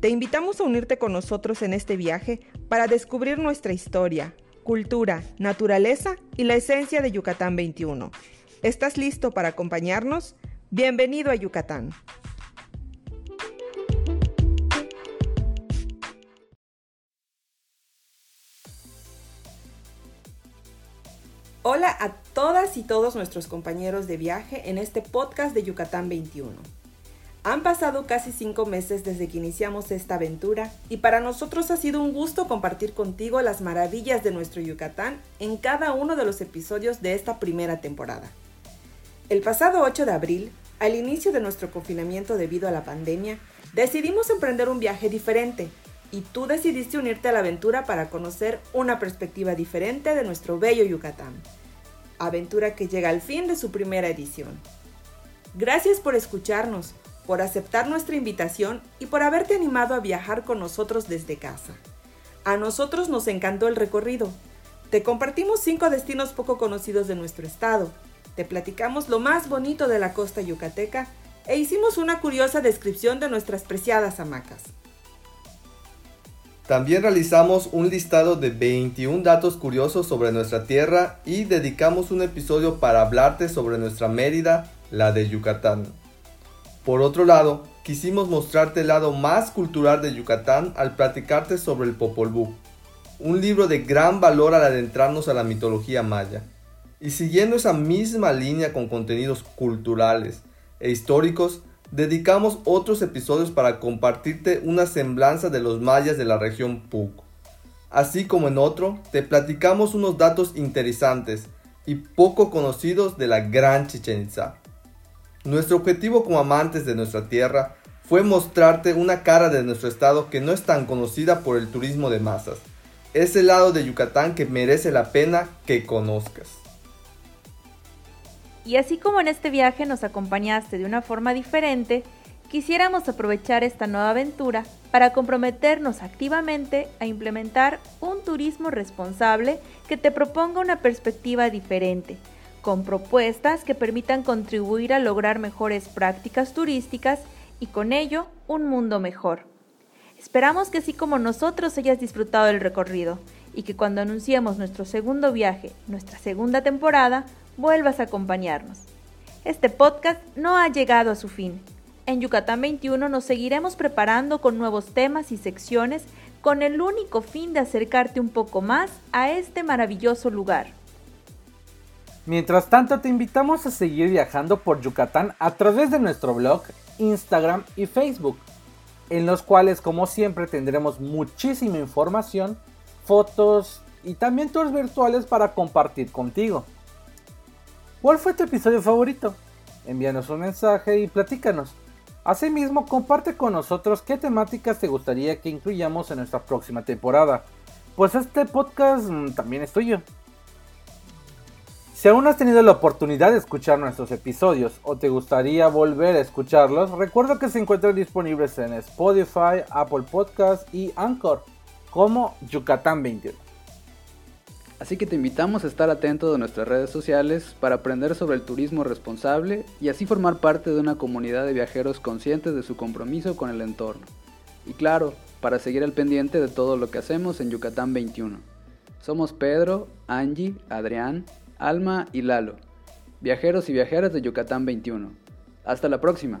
Te invitamos a unirte con nosotros en este viaje para descubrir nuestra historia, cultura, naturaleza y la esencia de Yucatán 21. ¿Estás listo para acompañarnos? Bienvenido a Yucatán. Hola a todas y todos nuestros compañeros de viaje en este podcast de Yucatán 21. Han pasado casi cinco meses desde que iniciamos esta aventura y para nosotros ha sido un gusto compartir contigo las maravillas de nuestro Yucatán en cada uno de los episodios de esta primera temporada. El pasado 8 de abril, al inicio de nuestro confinamiento debido a la pandemia, decidimos emprender un viaje diferente y tú decidiste unirte a la aventura para conocer una perspectiva diferente de nuestro bello Yucatán. Aventura que llega al fin de su primera edición. Gracias por escucharnos por aceptar nuestra invitación y por haberte animado a viajar con nosotros desde casa. A nosotros nos encantó el recorrido. Te compartimos cinco destinos poco conocidos de nuestro estado. Te platicamos lo más bonito de la costa yucateca e hicimos una curiosa descripción de nuestras preciadas hamacas. También realizamos un listado de 21 datos curiosos sobre nuestra tierra y dedicamos un episodio para hablarte sobre nuestra Mérida, la de Yucatán. Por otro lado, quisimos mostrarte el lado más cultural de Yucatán al platicarte sobre el Popol Vuh, un libro de gran valor al adentrarnos a la mitología maya. Y siguiendo esa misma línea con contenidos culturales e históricos, dedicamos otros episodios para compartirte una semblanza de los mayas de la región Puc. Así como en otro, te platicamos unos datos interesantes y poco conocidos de la Gran Chichen Itza. Nuestro objetivo como amantes de nuestra tierra fue mostrarte una cara de nuestro estado que no es tan conocida por el turismo de masas. Ese lado de Yucatán que merece la pena que conozcas. Y así como en este viaje nos acompañaste de una forma diferente, quisiéramos aprovechar esta nueva aventura para comprometernos activamente a implementar un turismo responsable que te proponga una perspectiva diferente con propuestas que permitan contribuir a lograr mejores prácticas turísticas y con ello un mundo mejor. Esperamos que así como nosotros hayas disfrutado del recorrido y que cuando anunciemos nuestro segundo viaje, nuestra segunda temporada, vuelvas a acompañarnos. Este podcast no ha llegado a su fin. En Yucatán 21 nos seguiremos preparando con nuevos temas y secciones con el único fin de acercarte un poco más a este maravilloso lugar. Mientras tanto, te invitamos a seguir viajando por Yucatán a través de nuestro blog, Instagram y Facebook, en los cuales como siempre tendremos muchísima información, fotos y también tours virtuales para compartir contigo. ¿Cuál fue tu episodio favorito? Envíanos un mensaje y platícanos. Asimismo, comparte con nosotros qué temáticas te gustaría que incluyamos en nuestra próxima temporada, pues este podcast mm, también es tuyo. Si aún has tenido la oportunidad de escuchar nuestros episodios o te gustaría volver a escucharlos, recuerda que se encuentran disponibles en Spotify, Apple Podcast y Anchor como Yucatán 21. Así que te invitamos a estar atento de nuestras redes sociales para aprender sobre el turismo responsable y así formar parte de una comunidad de viajeros conscientes de su compromiso con el entorno. Y claro, para seguir al pendiente de todo lo que hacemos en Yucatán 21. Somos Pedro, Angie, Adrián, Alma y Lalo, viajeros y viajeras de Yucatán 21. Hasta la próxima.